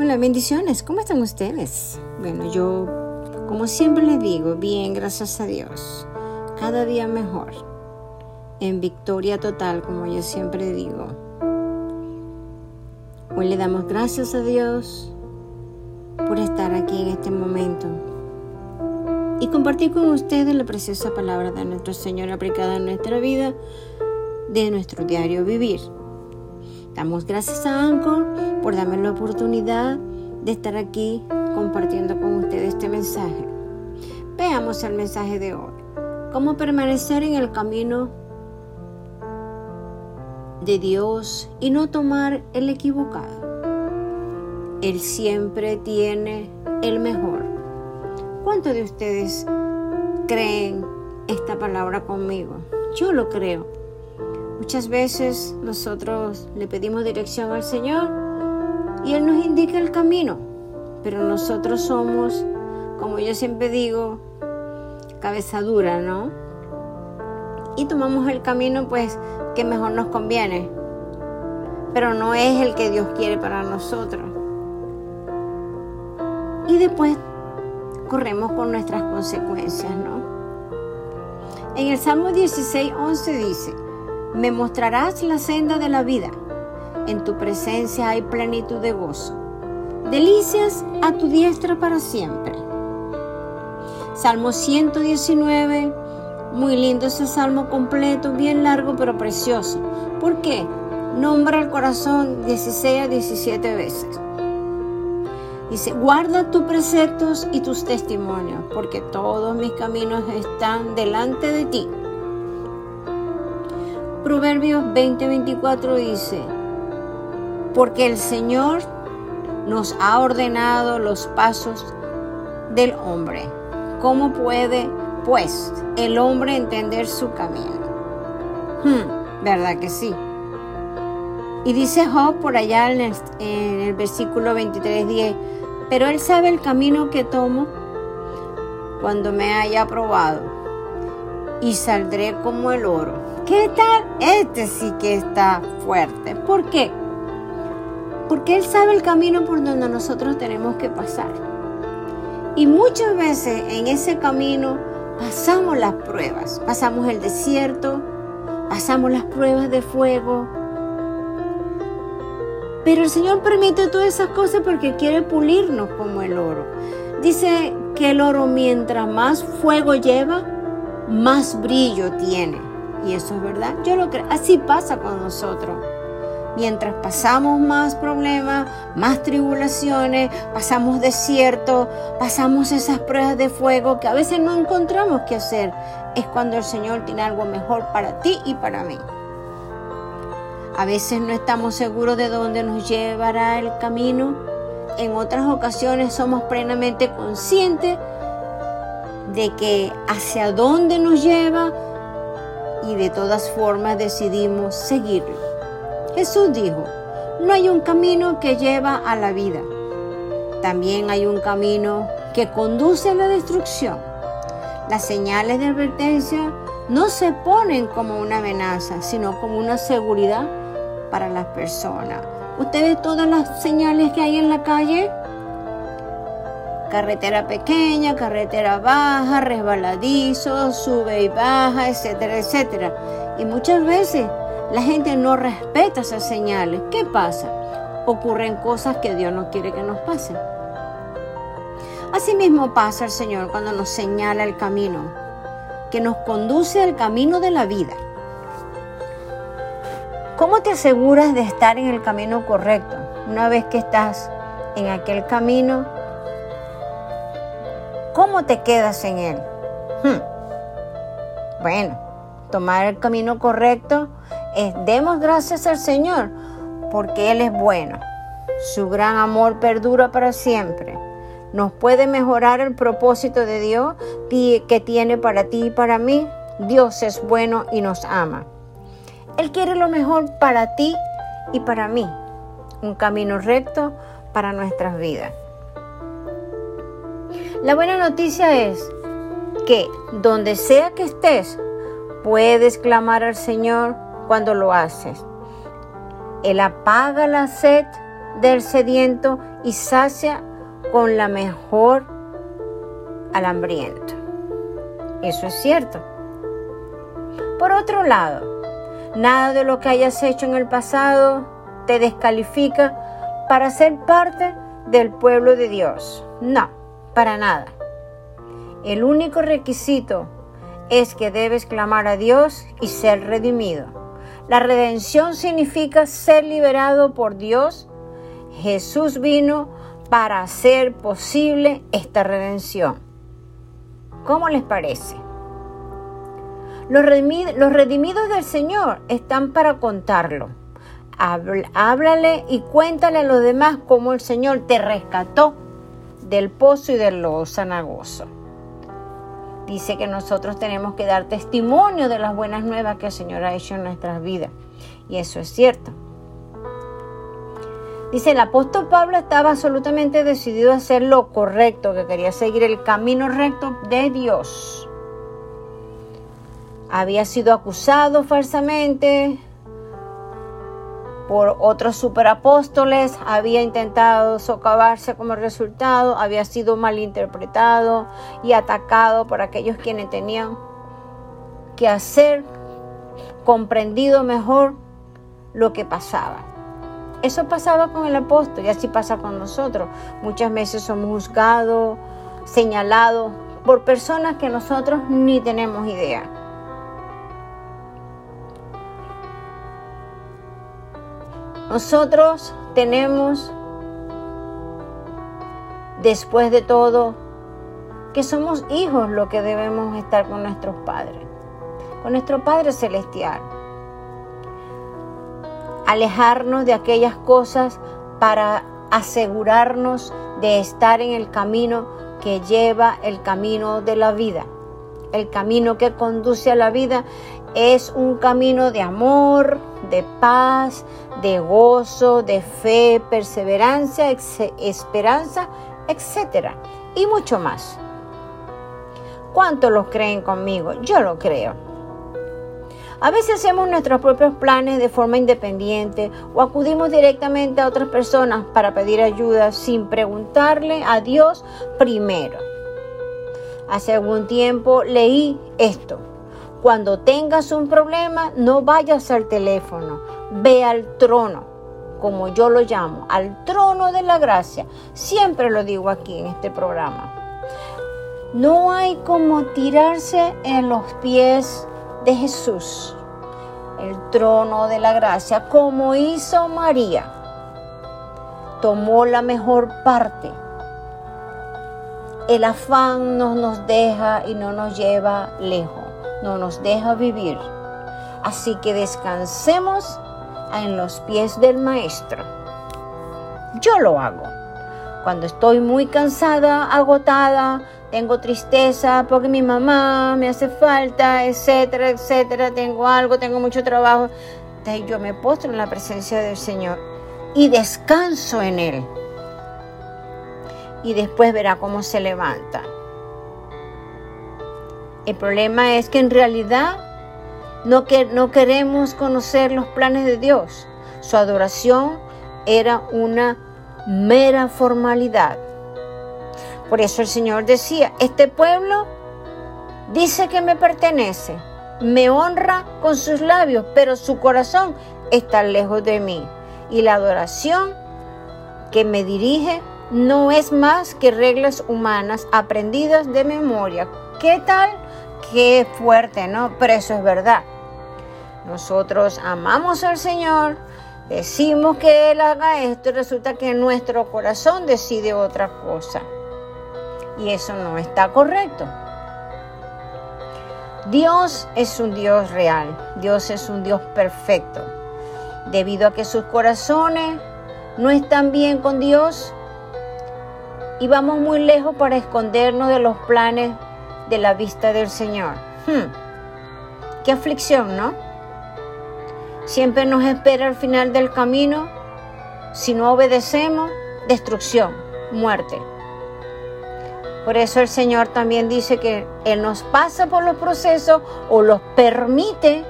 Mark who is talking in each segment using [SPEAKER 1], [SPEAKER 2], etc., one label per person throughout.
[SPEAKER 1] Hola, bendiciones. ¿Cómo están ustedes? Bueno, yo, como siempre les digo, bien, gracias a Dios. Cada día mejor. En victoria total, como yo siempre digo. Hoy le damos gracias a Dios por estar aquí en este momento y compartir con ustedes la preciosa palabra de nuestro Señor aplicada en nuestra vida, de nuestro diario vivir. Damos gracias a Anco por darme la oportunidad de estar aquí compartiendo con ustedes este mensaje. Veamos el mensaje de hoy. Cómo permanecer en el camino de Dios y no tomar el equivocado. Él siempre tiene el mejor. ¿Cuántos de ustedes creen esta palabra conmigo? Yo lo creo. Muchas veces nosotros le pedimos dirección al Señor y Él nos indica el camino, pero nosotros somos, como yo siempre digo, cabeza dura, ¿no? Y tomamos el camino pues que mejor nos conviene, pero no es el que Dios quiere para nosotros. Y después corremos con nuestras consecuencias, ¿no? En el Salmo 16, 11 dice, me mostrarás la senda de la vida. En tu presencia hay plenitud de gozo. Delicias a tu diestra para siempre. Salmo 119. Muy lindo ese salmo completo, bien largo pero precioso. ¿Por qué? Nombra el corazón 16 a 17 veces. Dice, guarda tus preceptos y tus testimonios, porque todos mis caminos están delante de ti. Proverbios 20:24 dice, porque el Señor nos ha ordenado los pasos del hombre. ¿Cómo puede, pues, el hombre entender su camino? Hmm, ¿Verdad que sí? Y dice Job por allá en el, en el versículo 23:10, pero él sabe el camino que tomo cuando me haya probado y saldré como el oro ¿Qué tal? Este sí que está fuerte. ¿Por qué? Porque Él sabe el camino por donde nosotros tenemos que pasar. Y muchas veces en ese camino pasamos las pruebas. Pasamos el desierto, pasamos las pruebas de fuego. Pero el Señor permite todas esas cosas porque quiere pulirnos como el oro. Dice que el oro mientras más fuego lleva, más brillo tiene. Y eso es verdad. Yo lo creo. Así pasa con nosotros. Mientras pasamos más problemas, más tribulaciones, pasamos desierto, pasamos esas pruebas de fuego que a veces no encontramos qué hacer, es cuando el Señor tiene algo mejor para ti y para mí. A veces no estamos seguros de dónde nos llevará el camino. En otras ocasiones somos plenamente conscientes de que hacia dónde nos lleva y de todas formas decidimos seguirlo. Jesús dijo, no hay un camino que lleva a la vida, también hay un camino que conduce a la destrucción. Las señales de advertencia no se ponen como una amenaza, sino como una seguridad para las personas. ¿Usted ve todas las señales que hay en la calle? Carretera pequeña, carretera baja, resbaladizo, sube y baja, etcétera, etcétera. Y muchas veces la gente no respeta esas señales. ¿Qué pasa? Ocurren cosas que Dios no quiere que nos pasen. Asimismo pasa el Señor cuando nos señala el camino, que nos conduce al camino de la vida. ¿Cómo te aseguras de estar en el camino correcto? Una vez que estás en aquel camino, ¿Cómo te quedas en Él? Hmm. Bueno, tomar el camino correcto es demos gracias al Señor porque Él es bueno. Su gran amor perdura para siempre. Nos puede mejorar el propósito de Dios que tiene para ti y para mí. Dios es bueno y nos ama. Él quiere lo mejor para ti y para mí. Un camino recto para nuestras vidas. La buena noticia es que donde sea que estés, puedes clamar al Señor cuando lo haces. Él apaga la sed del sediento y sacia con la mejor al hambriento. Eso es cierto. Por otro lado, nada de lo que hayas hecho en el pasado te descalifica para ser parte del pueblo de Dios. No, para nada. El único requisito es que debes clamar a Dios y ser redimido. La redención significa ser liberado por Dios. Jesús vino para hacer posible esta redención. ¿Cómo les parece? Los, redimidos del Señor están para contarlo. Háblale y cuéntale a los demás cómo el Señor te rescató del pozo y del lodo sanagoso. Dice que nosotros tenemos que dar testimonio de las buenas nuevas que el Señor ha hecho en nuestras vidas. Y eso es cierto. Dice, el apóstol Pablo estaba absolutamente decidido a hacer lo correcto, que quería seguir el camino recto de Dios. Había sido acusado falsamente por otros superapóstoles, había intentado socavarse como resultado, había sido malinterpretado y atacado por aquellos quienes tenían que hacer comprendido mejor lo que pasaba. Eso pasaba con el apóstol y así pasa con nosotros. Muchas veces somos juzgados, señalados por personas que nosotros ni tenemos idea. Nosotros tenemos, después de todo, que somos hijos lo que debemos estar con nuestros padres, con nuestro Padre Celestial alejarnos de aquellas cosas para asegurarnos de estar en el camino que lleva el camino de la vida. El camino que conduce a la vida es un camino de amor, de paz, de gozo, de fe, perseverancia, esperanza, etc. Y mucho más. ¿Cuántos lo creen conmigo? Yo lo creo. A veces hacemos nuestros propios planes de forma independiente o acudimos directamente a otras personas para pedir ayuda sin preguntarle a Dios primero. Hace algún tiempo leí esto. Cuando tengas un problema, no vayas al teléfono, ve al trono, como yo lo llamo, al trono de la gracia. Siempre lo digo aquí en este programa. No hay como tirarse en los pies de Jesús, el trono de la gracia, como hizo María. Tomó la mejor parte. El afán no nos deja y no nos lleva lejos, no nos deja vivir. Así que descansemos en los pies del Maestro. Yo lo hago. Cuando estoy muy cansada, agotada, tengo tristeza porque mi mamá me hace falta, etcétera, etcétera, tengo algo, tengo mucho trabajo. Entonces yo me postro en la presencia del Señor y descanso en Él. Y después verá cómo se levanta. El problema es que en realidad no, que, no queremos conocer los planes de Dios. Su adoración era una mera formalidad. Por eso el Señor decía, este pueblo dice que me pertenece, me honra con sus labios, pero su corazón está lejos de mí. Y la adoración que me dirige no es más que reglas humanas aprendidas de memoria. ¿Qué tal? Qué fuerte, ¿no? Pero eso es verdad. Nosotros amamos al Señor, decimos que Él haga esto y resulta que nuestro corazón decide otra cosa y eso no está correcto. Dios es un Dios real, Dios es un Dios perfecto. Debido a que sus corazones no están bien con Dios y vamos muy lejos para escondernos de los planes de la vista del Señor. Hmm. Qué aflicción, ¿no? Siempre nos espera al final del camino, si no obedecemos, destrucción, muerte. Por eso el Señor también dice que Él nos pasa por los procesos o los permite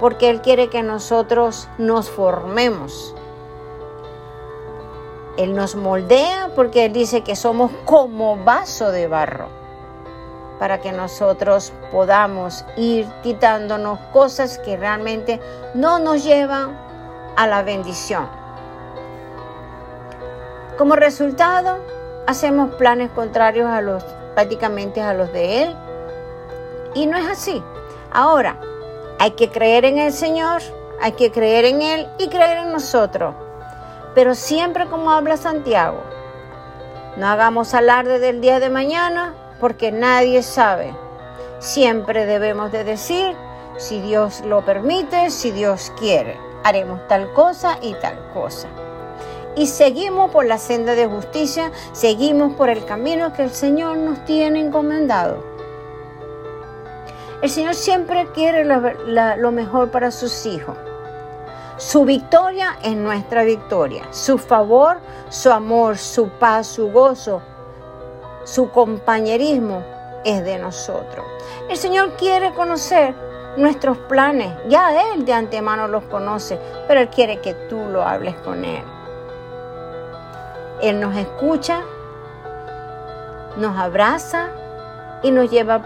[SPEAKER 1] porque Él quiere que nosotros nos formemos. Él nos moldea porque Él dice que somos como vaso de barro para que nosotros podamos ir quitándonos cosas que realmente no nos llevan a la bendición. Como resultado, hacemos planes contrarios a los prácticamente a los de Él. Y no es así. Ahora, hay que creer en el Señor, hay que creer en Él y creer en nosotros. Pero siempre como habla Santiago, no hagamos alarde del día de mañana porque nadie sabe. Siempre debemos de decir, si Dios lo permite, si Dios quiere, haremos tal cosa y tal cosa. Y seguimos por la senda de justicia, seguimos por el camino que el Señor nos tiene encomendado. El Señor siempre quiere lo, mejor para sus hijos. Su victoria es nuestra victoria. Su favor, su amor, su paz, su gozo, su compañerismo es de nosotros. El Señor quiere conocer nuestros planes. Ya Él de antemano los conoce, pero Él quiere que tú lo hables con Él. Él nos escucha, nos abraza y nos lleva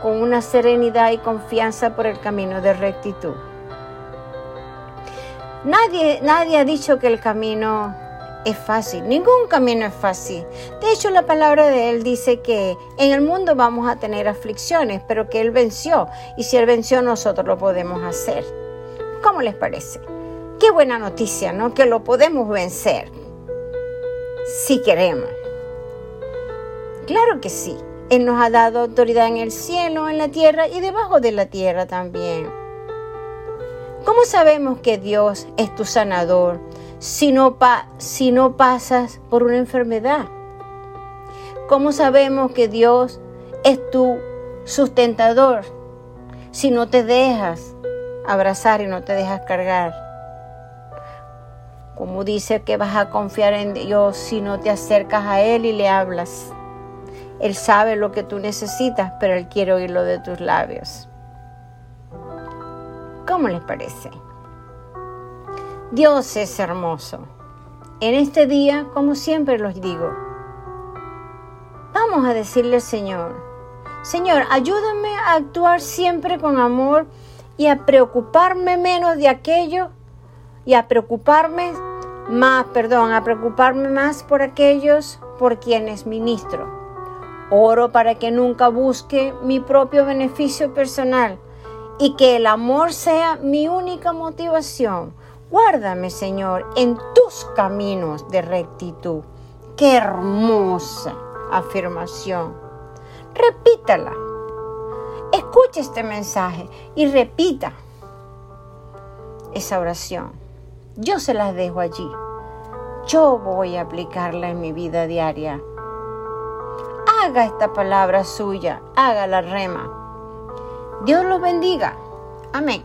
[SPEAKER 1] con una serenidad y confianza por el camino de rectitud. Nadie, nadie ha dicho que el camino es fácil, ningún camino es fácil. De hecho, la palabra de Él dice que en el mundo vamos a tener aflicciones, pero que Él venció y si Él venció nosotros lo podemos hacer. ¿Cómo les parece? Qué buena noticia, ¿no? Que lo podemos vencer si queremos. Claro que sí. Él nos ha dado autoridad en el cielo, en la tierra y debajo de la tierra también. ¿Cómo sabemos que Dios es tu sanador si no, pasas por una enfermedad? ¿Cómo sabemos que Dios es tu sustentador si no te dejas abrazar y no te dejas cargar? Como dice que vas a confiar en Dios si no te acercas a Él y le hablas. Él sabe lo que tú necesitas, pero Él quiere oírlo de tus labios. ¿Cómo les parece? Dios es hermoso. En este día, como siempre los digo, vamos a decirle al Señor, Señor, ayúdame a actuar siempre con amor y a preocuparme menos de aquello y a preocuparme más, perdón, a preocuparme más por aquellos por quienes ministro. Oro para que nunca busque mi propio beneficio personal y que el amor sea mi única motivación. Guárdame, Señor, en tus caminos de rectitud. Qué hermosa afirmación. Repítala. Escucha este mensaje y repita esa oración. Yo se las dejo allí. Yo voy a aplicarla en mi vida diaria. Haga esta palabra suya, haga la rema. Dios los bendiga. Amén.